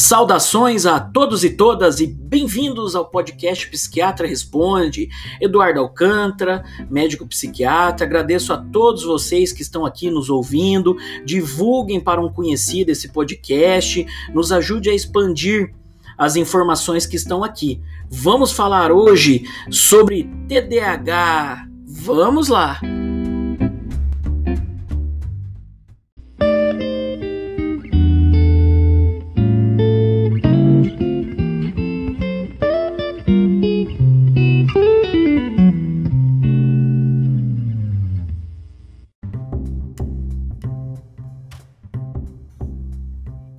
Saudações a todos e todas e bem-vindos ao podcast Psiquiatra Responde. Eduardo Alcântara, médico psiquiatra. Agradeço a todos vocês que estão aqui nos ouvindo. Divulguem para um conhecido esse podcast, nos ajude a expandir as informações que estão aqui. Vamos falar hoje sobre TDAH. Vamos lá!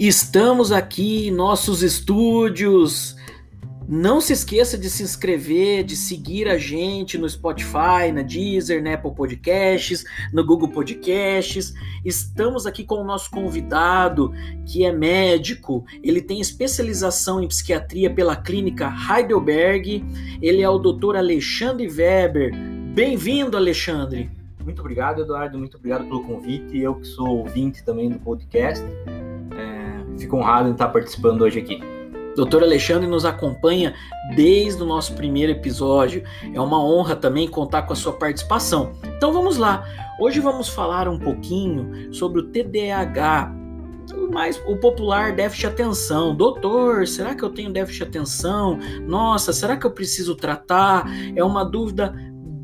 Estamos aqui em nossos estúdios. Não se esqueça de se inscrever, de seguir a gente no Spotify, na Deezer, na Apple Podcasts, no Google Podcasts. Estamos aqui com o nosso convidado, que é médico. Ele tem especialização em psiquiatria pela clínica Heidelberg. Ele é o Dr. Alexandre Weber. Bem-vindo, Alexandre. Muito obrigado, Eduardo. Muito obrigado pelo convite. Eu que sou ouvinte também do podcast fico honrado em estar participando hoje aqui. Doutor Alexandre nos acompanha desde o nosso primeiro episódio. É uma honra também contar com a sua participação. Então vamos lá. Hoje vamos falar um pouquinho sobre o TDAH, mais o popular déficit de atenção. Doutor, será que eu tenho déficit de atenção? Nossa, será que eu preciso tratar? É uma dúvida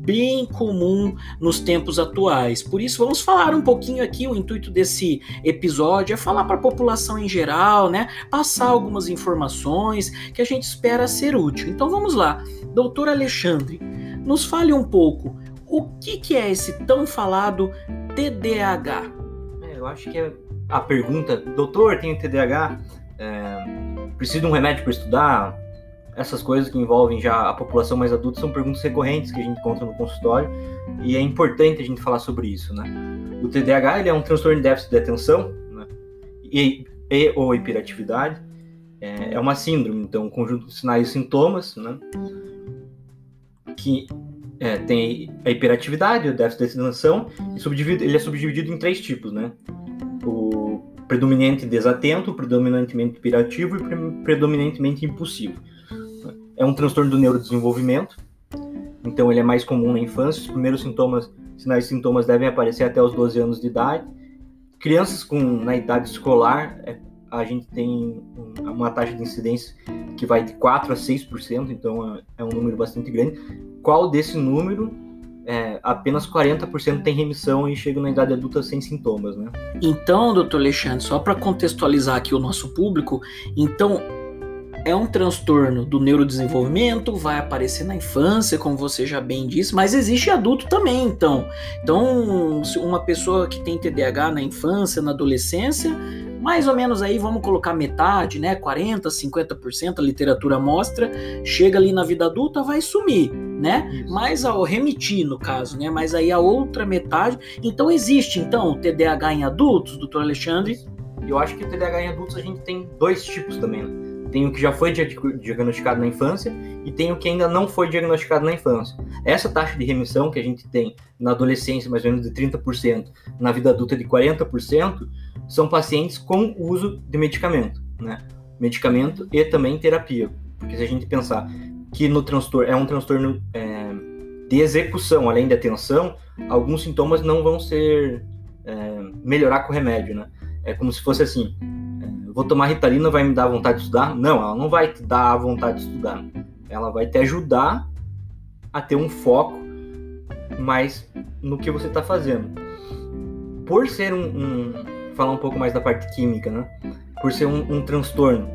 bem comum nos tempos atuais. Por isso, vamos falar um pouquinho aqui. O intuito desse episódio é falar para a população em geral, né? Passar algumas informações que a gente espera ser útil. Então vamos lá, doutor Alexandre, nos fale um pouco o que, que é esse tão falado TDAH. É, eu acho que é a pergunta, doutor, tenho TDAH, é, preciso de um remédio para estudar? Essas coisas que envolvem já a população mais adulta são perguntas recorrentes que a gente encontra no consultório e é importante a gente falar sobre isso, né? O TDAH ele é um transtorno de déficit de atenção né? e, e ou hiperatividade é, é, uma síndrome, então um conjunto de sinais e sintomas, né? Que é, tem a hiperatividade, o déficit de atenção, e ele é subdividido em três tipos, né? O predominante desatento, predominantemente hiperativo e predominantemente impulsivo é um transtorno do neurodesenvolvimento, então ele é mais comum na infância. Os primeiros sintomas, sinais e sintomas devem aparecer até os 12 anos de idade. Crianças com na idade escolar, é, a gente tem uma taxa de incidência que vai de 4 a 6%, então é, é um número bastante grande. Qual desse número é, apenas 40% tem remissão e chega na idade adulta sem sintomas, né? Então, doutor Alexandre, só para contextualizar aqui o nosso público, então é um transtorno do neurodesenvolvimento, vai aparecer na infância, como você já bem disse, mas existe adulto também, então. Então, uma pessoa que tem TDAH na infância, na adolescência, mais ou menos aí vamos colocar metade, né? 40, 50% a literatura mostra, chega ali na vida adulta, vai sumir, né? Isso. Mas ao remitir no caso, né? Mas aí a outra metade, então existe então TDAH em adultos, doutor Alexandre? Eu acho que o TDAH em adultos a gente tem dois tipos também, né? Tem o que já foi diagnosticado na infância e tem o que ainda não foi diagnosticado na infância. Essa taxa de remissão que a gente tem na adolescência, mais ou menos de 30%, na vida adulta de 40%, são pacientes com uso de medicamento, né? Medicamento e também terapia. Porque se a gente pensar que no transtorno é um transtorno é, de execução, além da atenção, alguns sintomas não vão ser é, melhorar com o remédio, né? É como se fosse assim, vou tomar Ritalina, vai me dar vontade de estudar? Não, ela não vai te dar a vontade de estudar. Ela vai te ajudar a ter um foco mais no que você está fazendo. Por ser um, um, falar um pouco mais da parte química, né? Por ser um, um transtorno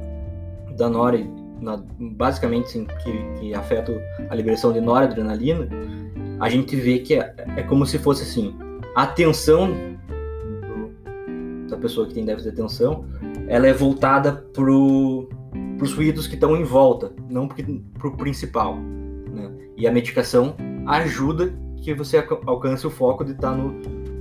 da nora, na, basicamente sim, que, que, afeta a liberação de noradrenalina, a gente vê que é, é como se fosse assim, a atenção da pessoa que tem déficit de atenção ela é voltada para os ruídos que estão em volta, não para o principal. Né? E a medicação ajuda que você alcance o foco de estar tá no,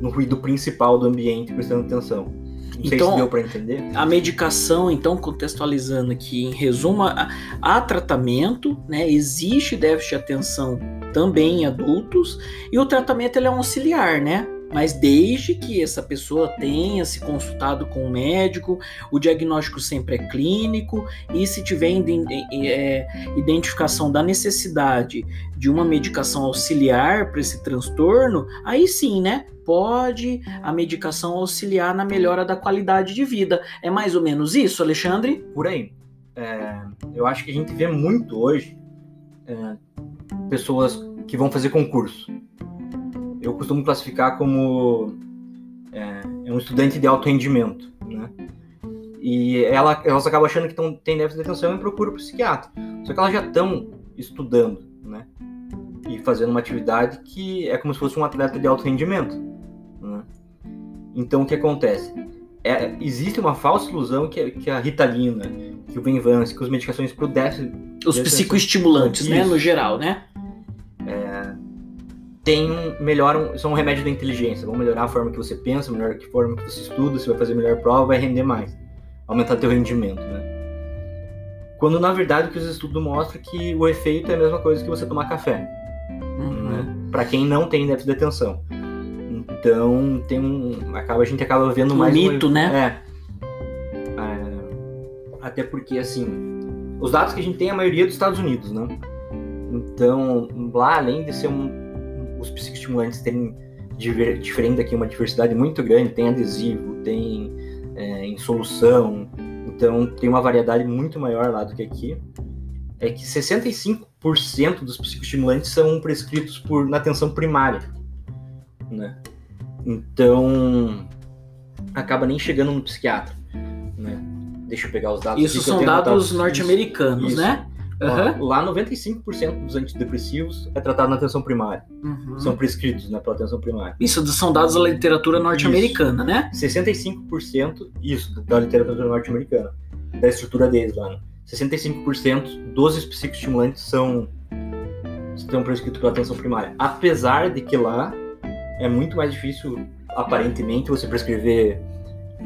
no ruído principal do ambiente, prestando atenção. Não então, deu para entender. A medicação, então, contextualizando aqui, em resumo, há tratamento, né? Existe déficit de atenção também em adultos, e o tratamento ele é um auxiliar, né? Mas desde que essa pessoa tenha se consultado com o médico, o diagnóstico sempre é clínico, e se tiver é, identificação da necessidade de uma medicação auxiliar para esse transtorno, aí sim, né? Pode a medicação auxiliar na melhora da qualidade de vida. É mais ou menos isso, Alexandre? Por aí. É, eu acho que a gente vê muito hoje é, pessoas que vão fazer concurso eu costumo classificar como é, é um estudante de alto rendimento, né? E ela, elas acabam achando que tão, tem déficit de atenção e procuram o psiquiatra. Só que elas já estão estudando, né? E fazendo uma atividade que é como se fosse um atleta de alto rendimento. Né? Então, o que acontece? É, existe uma falsa ilusão que, que a Ritalina, que o Venvance, que as medicações para o déficit... Os psicoestimulantes, né? No geral, né? Tem melhoram são um remédio da inteligência, vão melhorar a forma que você pensa, melhorar a forma que você estuda, você vai fazer melhor prova, vai render mais, aumentar teu rendimento, né? Quando na verdade o que os estudos mostram é que o efeito é a mesma coisa que você tomar café, uhum. né? Para quem não tem déficit de atenção. Então tem um, acaba a gente acaba vendo um mais mito, um, né? É, é, até porque assim, os dados que a gente tem é a maioria dos Estados Unidos, né? Então, lá além de ser um os psicoestimulantes têm, diferente daqui, uma diversidade muito grande, tem adesivo, tem é, em solução, então tem uma variedade muito maior lá do que aqui. É que 65% dos psicoestimulantes são prescritos por, na atenção primária, né? Então, acaba nem chegando no psiquiatra, né? Deixa eu pegar os dados. Isso são dados norte-americanos, né? Uhum. Lá, 95% dos antidepressivos é tratado na atenção primária. Uhum. São prescritos né, pela atenção primária. Isso são dados da literatura norte-americana, né? 65%, isso, da literatura norte-americana. Da estrutura deles lá. Né? 65% dos psicoestimulantes são estão prescritos pela atenção primária. Apesar de que lá é muito mais difícil, aparentemente, você prescrever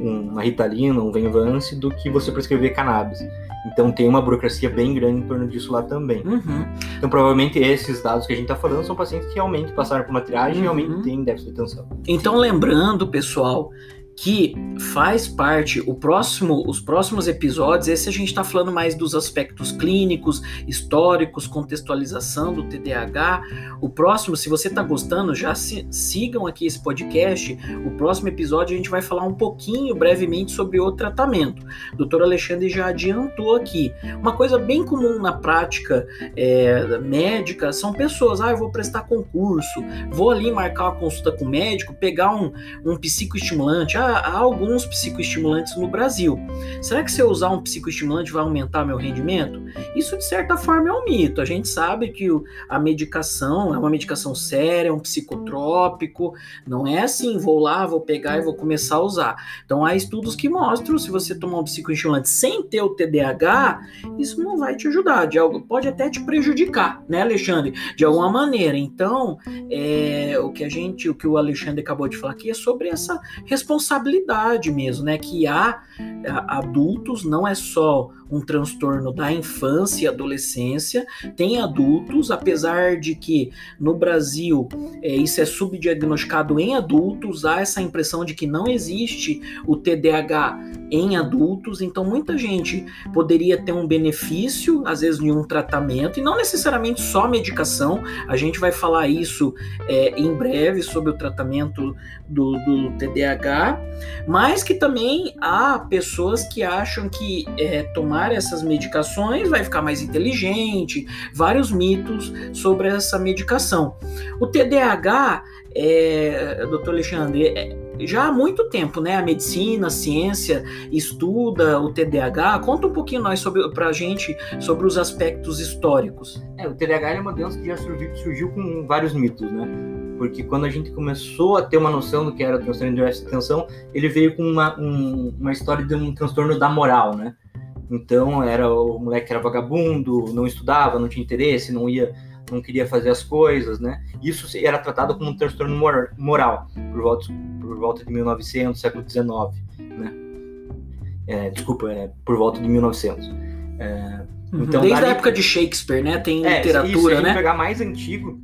uma Ritalina, um Venvance, do que você prescrever cannabis. Então tem uma burocracia bem grande em torno disso lá também. Uhum. Então provavelmente esses dados que a gente está falando são pacientes que realmente passaram por uma triagem uhum. e realmente têm déficit de atenção. Então lembrando, pessoal, que faz parte o próximo, os próximos episódios. Esse a gente está falando mais dos aspectos clínicos, históricos, contextualização do TDAH. O próximo, se você está gostando, já se, sigam aqui esse podcast. O próximo episódio a gente vai falar um pouquinho, brevemente, sobre o tratamento. O doutor Alexandre já adiantou aqui. Uma coisa bem comum na prática é, médica são pessoas, ah, eu vou prestar concurso, vou ali marcar uma consulta com o médico, pegar um, um psicoestimulante, ah, há alguns psicoestimulantes no Brasil. Será que se eu usar um psicoestimulante vai aumentar meu rendimento? Isso de certa forma é um mito. A gente sabe que a medicação é uma medicação séria, é um psicotrópico. Não é assim, vou lá, vou pegar e vou começar a usar. Então há estudos que mostram se você tomar um psicoestimulante sem ter o TDAH, isso não vai te ajudar. De algo, pode até te prejudicar, né, Alexandre? De alguma maneira. Então, é, o que a gente, o que o Alexandre acabou de falar aqui é sobre essa responsabilidade responsabilidade mesmo, né? Que há adultos, não é só um transtorno da infância e adolescência, tem adultos, apesar de que no Brasil é, isso é subdiagnosticado em adultos, há essa impressão de que não existe o TDAH em adultos, então muita gente poderia ter um benefício, às vezes, em um tratamento, e não necessariamente só medicação, a gente vai falar isso é, em breve sobre o tratamento do, do TDAH, mas que também há pessoas que acham que é, tomar essas medicações vai ficar mais inteligente, vários mitos sobre essa medicação. O TDAH, é, doutor Alexandre, é, já há muito tempo, né? A medicina, a ciência estuda o TDAH. Conta um pouquinho nós sobre, pra gente sobre os aspectos históricos. É, o TDAH é uma doença que já surgiu, surgiu com vários mitos, né? Porque quando a gente começou a ter uma noção do que era o transtorno de atenção, ele veio com uma, um, uma história de um transtorno da moral, né? Então era o moleque que era vagabundo, não estudava, não tinha interesse, não ia, não queria fazer as coisas, né? Isso era tratado como um transtorno moral por volta, por volta de 1900, século XIX, né? É, desculpa, é, por volta de 1900. É, uhum. então, Desde a época de Shakespeare, né? Tem é, literatura, isso, né? pegar mais antigo?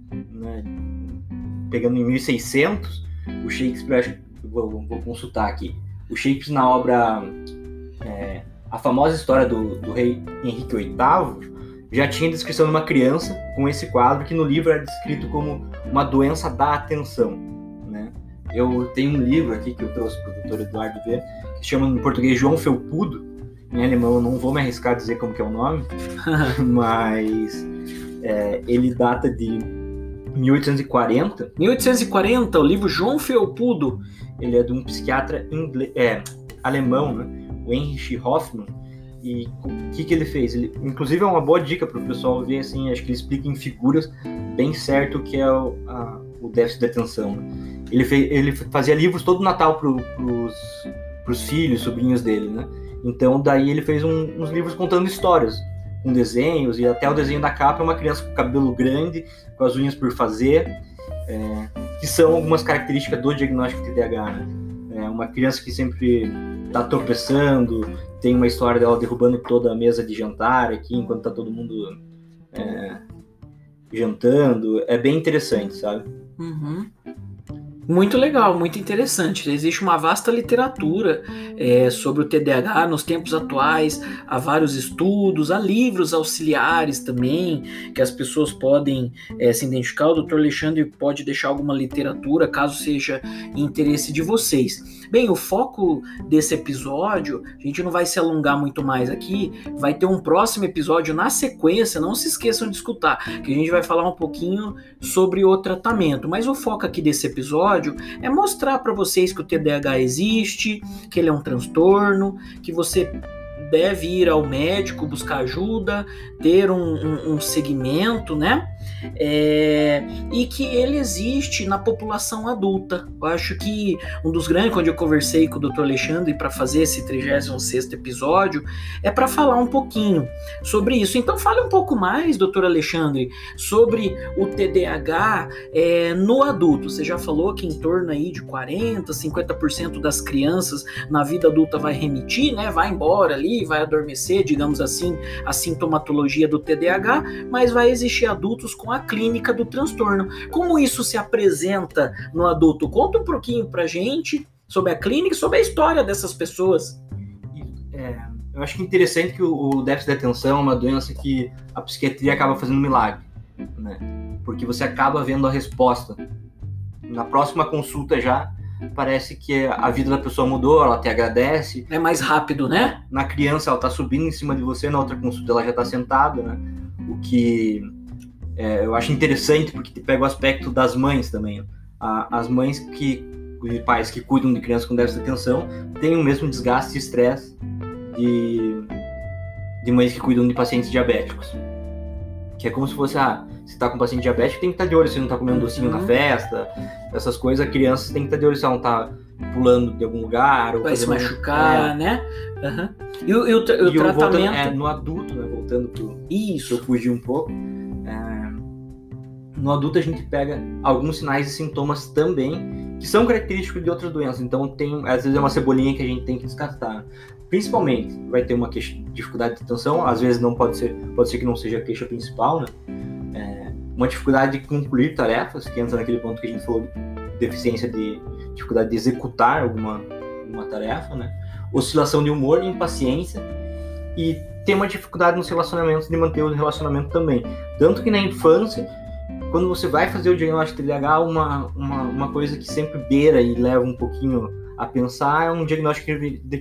Pegando em 1600, O Shakespeare, acho, vou, vou consultar aqui. O Shakespeare na obra é, a famosa história do, do rei Henrique VIII já tinha descrição de uma criança com esse quadro que no livro é descrito como uma doença da atenção. Né? Eu tenho um livro aqui que eu trouxe para o doutor Eduardo ver, que chama em português João Felpudo. Em alemão eu não vou me arriscar a dizer como que é o nome, mas é, ele data de 1840. 1840, o livro João Felpudo. Ele é de um psiquiatra inglês, é, alemão, né? o Heinrich Hoffmann. E o que, que ele fez? Ele, inclusive é uma boa dica para o pessoal ver, assim, acho que ele explica em figuras bem certo o que é o, a, o déficit de atenção. Né? Ele, fez, ele fazia livros todo Natal para os filhos, sobrinhos dele, né? Então daí ele fez um, uns livros contando histórias, com desenhos, e até o desenho da capa é uma criança com cabelo grande, com as unhas por fazer, é, que são algumas características do diagnóstico TDAH, né? É uma criança que sempre tá tropeçando, tem uma história dela derrubando toda a mesa de jantar aqui, enquanto tá todo mundo é, jantando. É bem interessante, sabe? Uhum. Muito legal, muito interessante. Existe uma vasta literatura é, sobre o TDAH nos tempos atuais, há vários estudos, há livros auxiliares também, que as pessoas podem é, se identificar. O Dr. Alexandre pode deixar alguma literatura, caso seja interesse de vocês. Bem, o foco desse episódio, a gente não vai se alongar muito mais aqui, vai ter um próximo episódio na sequência, não se esqueçam de escutar, que a gente vai falar um pouquinho sobre o tratamento. Mas o foco aqui desse episódio episódio é mostrar para vocês que o TDAH existe, que ele é um transtorno, que você deve ir ao médico buscar ajuda, ter um, um, um segmento, né? É, e que ele existe na população adulta. Eu acho que um dos grandes, quando eu conversei com o Dr. Alexandre para fazer esse 36 episódio, é para falar um pouquinho sobre isso. Então, fale um pouco mais, Dr. Alexandre, sobre o TDAH é, no adulto. Você já falou que em torno aí de 40%, 50% das crianças na vida adulta vai remitir, né? Vai embora ali, vai adormecer, digamos assim, a sintomatologia do TDAH, mas vai existir adultos com a clínica do transtorno. Como isso se apresenta no adulto? Conta um pouquinho pra gente sobre a clínica e sobre a história dessas pessoas. É, eu acho que é interessante que o, déficit de atenção é uma doença que a psiquiatria acaba fazendo um milagre, né? Porque você acaba vendo a resposta. Na próxima consulta já, parece que a vida da pessoa mudou, ela te agradece. É mais rápido, né? Na criança, ela tá subindo em cima de você, na outra consulta ela já tá sentada, né? O que é, eu acho interessante porque pega o aspecto das mães também. as mães que e pais que cuidam de crianças com déficit de atenção têm o mesmo desgaste e estresse de, de mães que cuidam de pacientes diabéticos. Que é como se fosse, ah, se tá com paciente diabético, tem que estar tá de olho se não tá comendo docinho uhum. na festa, essas coisas, a criança tem que estar tá de olho se ela não tá pulando de algum lugar. Ou Vai se machucar, é. né? Uhum. E o, e o, o e tratamento... Voltando, é, no adulto, né? Voltando pro... Isso. Eu fugi um pouco. É, no adulto a gente pega alguns sinais e sintomas também que são característicos de outras doenças. Então tem, às vezes é uma cebolinha que a gente tem que descartar. Principalmente vai ter uma queixa, dificuldade de atenção, às vezes não pode ser, pode ser que não seja a queixa principal, né? É, uma dificuldade de concluir tarefas, que entra naquele ponto que a gente falou de deficiência de dificuldade de executar alguma, alguma tarefa, né? Oscilação de humor, impaciência e ter uma dificuldade nos relacionamentos de manter o relacionamento também. Tanto que na infância, quando você vai fazer o diagnóstico de TDAH, uma, uma, uma coisa que sempre beira e leva um pouquinho a pensar é um diagnóstico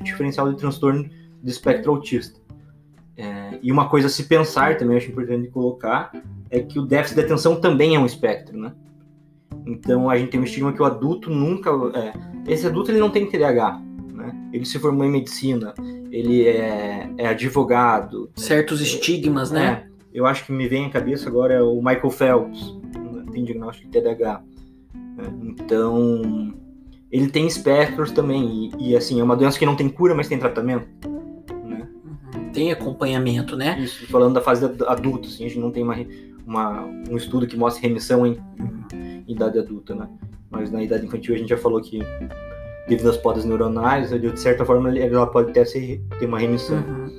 diferencial de transtorno de espectro autista. É, e uma coisa a se pensar também, acho importante colocar, é que o déficit de atenção também é um espectro, né? Então a gente tem um estigma que o adulto nunca. É, esse adulto ele não tem TDAH, né? Ele se formou em medicina, ele é, é advogado. Certos estigmas, né? É, eu acho que me vem à cabeça agora é o Michael Phelps, tem diagnóstico de TDAH. Né? Então ele tem espectros também e, e, assim é uma doença que não tem cura, mas tem tratamento. Né? Uhum. Tem acompanhamento, né? Isso, falando da fase adulta, assim, a gente não tem uma, uma um estudo que mostre remissão em, em, idade adulta, né? Mas na idade infantil a gente já falou que devido às podas neuronais, de certa forma ela pode ter, ter uma remissão. Uhum.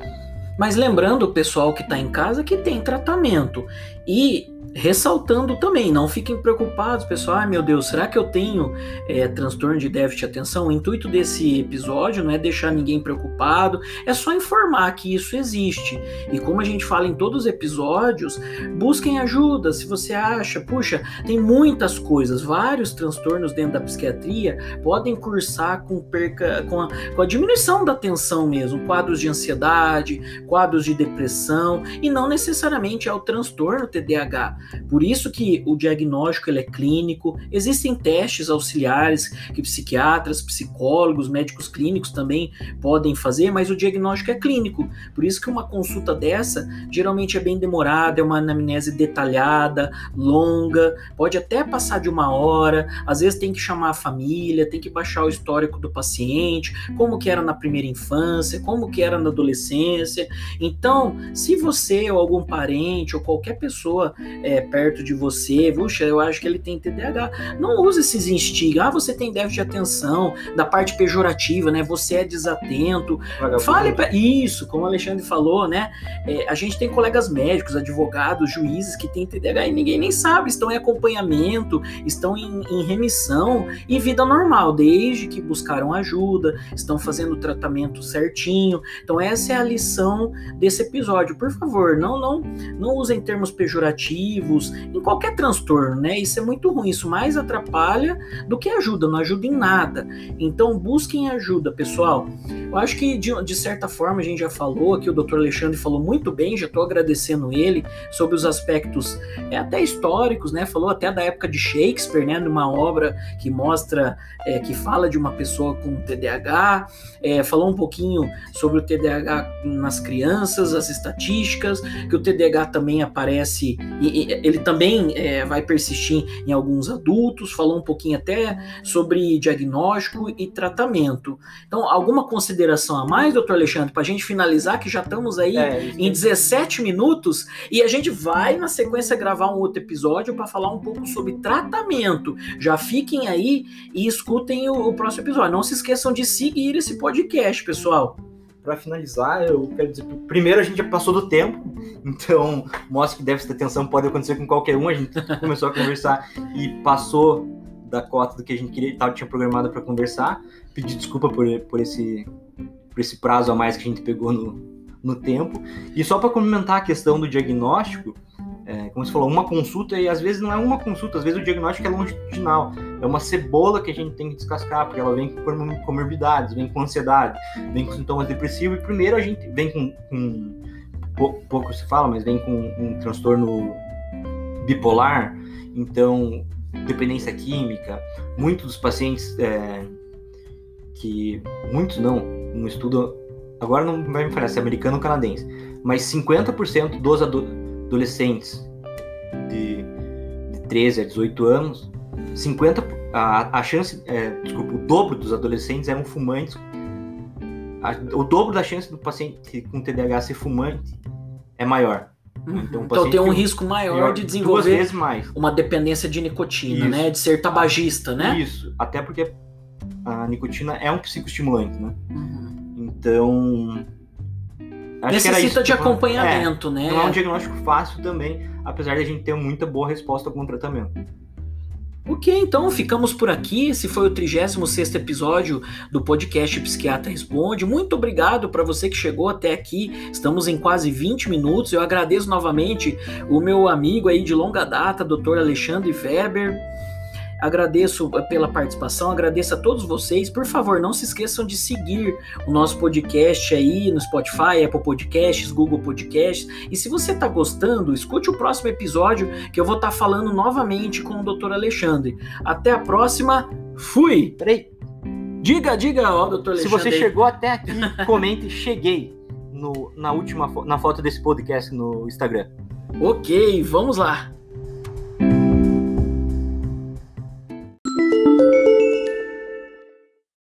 Mas lembrando o pessoal que está em casa que tem tratamento E ressaltando também, não fiquem preocupados, pessoal. Ai meu Deus, será que eu tenho é, transtorno de déficit de atenção? O intuito desse episódio não é deixar ninguém preocupado, é só informar que isso existe. E como a gente fala em todos os episódios, busquem ajuda. Se você acha, puxa, tem muitas coisas, vários transtornos dentro da psiquiatria podem cursar com perca, com a, com a diminuição da atenção mesmo, quadros de ansiedade, quadros de depressão, e não necessariamente é o transtorno TDAH. Por isso que o diagnóstico ele é clínico, existem testes auxiliares que psiquiatras, psicólogos, médicos clínicos também podem fazer, mas o diagnóstico é clínico. Por isso que uma consulta dessa geralmente é bem demorada, é uma anamnese detalhada, longa, pode até passar de uma hora, às vezes tem que chamar a família, tem que baixar o histórico do paciente, como que era na primeira infância, como que era na adolescência. Então, se você ou algum parente ou qualquer pessoa é, perto de você, puxa, eu acho que ele tem TDAH. Não use esses instigos. Ah, você tem déficit de atenção, da parte pejorativa, né? Você é desatento. Fale pra... isso, como o Alexandre falou, né? É, a gente tem colegas médicos, advogados, juízes que têm TDAH e ninguém nem sabe, estão em acompanhamento, estão em, em remissão e vida normal, desde que buscaram ajuda, estão fazendo o tratamento certinho. Então essa é a lição desse episódio. Por favor, não não não usem termos pejorativos em qualquer transtorno, né? Isso é muito ruim, isso mais atrapalha do que ajuda, não ajuda em nada. Então busquem ajuda, pessoal. Eu acho que de, de certa forma a gente já falou aqui, o Dr. Alexandre falou muito bem, já estou agradecendo ele sobre os aspectos é, até históricos, né? Falou até da época de Shakespeare, né? Numa obra que mostra, é, que fala de uma pessoa com TDAH, é, falou um pouquinho sobre o TDAH nas crianças, as estatísticas, que o TDAH também aparece ele também é, vai persistir em alguns adultos, falou um pouquinho até sobre diagnóstico e tratamento. Então, alguma consideração a mais, doutor Alexandre, para a gente finalizar, que já estamos aí é, em 17 minutos, e a gente vai, na sequência, gravar um outro episódio para falar um pouco sobre tratamento. Já fiquem aí e escutem o, o próximo episódio. Não se esqueçam de seguir esse podcast, pessoal para finalizar, eu quero dizer, primeiro a gente já passou do tempo, então mostra que déficit de atenção pode acontecer com qualquer um. A gente começou a conversar e passou da cota do que a gente queria, tal, tinha programado para conversar. Pedir desculpa por, por, esse, por esse prazo a mais que a gente pegou no, no tempo. E só para complementar a questão do diagnóstico, é, como você falou, uma consulta e às vezes não é uma consulta, às vezes o diagnóstico é longitudinal. É uma cebola que a gente tem que descascar, porque ela vem com comorbidades, vem com ansiedade, vem com sintomas depressivos. E primeiro a gente vem com, com pouco, se fala, mas vem com um transtorno bipolar, então dependência química. Muitos dos pacientes é, que, muitos não, um estudo, agora não vai me falar se é americano ou canadense, mas 50% dos adolescentes de, de 13 a 18 anos 50 a, a chance, é, desculpa, o dobro dos adolescentes eram fumantes. A, o dobro da chance do paciente com TDAH ser fumante é maior. Uhum. Então, então tem um risco maior de desenvolver uma dependência de nicotina, Isso. né? De ser tabagista, né? Isso, até porque a nicotina é um psicoestimulante, né? Uhum. Então. Necessita de acompanhamento, é, né? Não é um diagnóstico fácil também, apesar de a gente ter muita boa resposta com o tratamento. Ok, então ficamos por aqui. Esse foi o 36 episódio do podcast Psiquiatra Responde. Muito obrigado para você que chegou até aqui. Estamos em quase 20 minutos. Eu agradeço novamente o meu amigo aí de longa data, Dr. Alexandre Weber. Agradeço pela participação, agradeço a todos vocês. Por favor, não se esqueçam de seguir o nosso podcast aí no Spotify, Apple Podcasts, Google Podcasts. E se você está gostando, escute o próximo episódio que eu vou estar tá falando novamente com o Dr. Alexandre. Até a próxima. Fui! Peraí. Diga, diga, ó, doutor Alexandre. Se você chegou até aqui, comente cheguei no, na última na foto desse podcast no Instagram. Ok, vamos lá.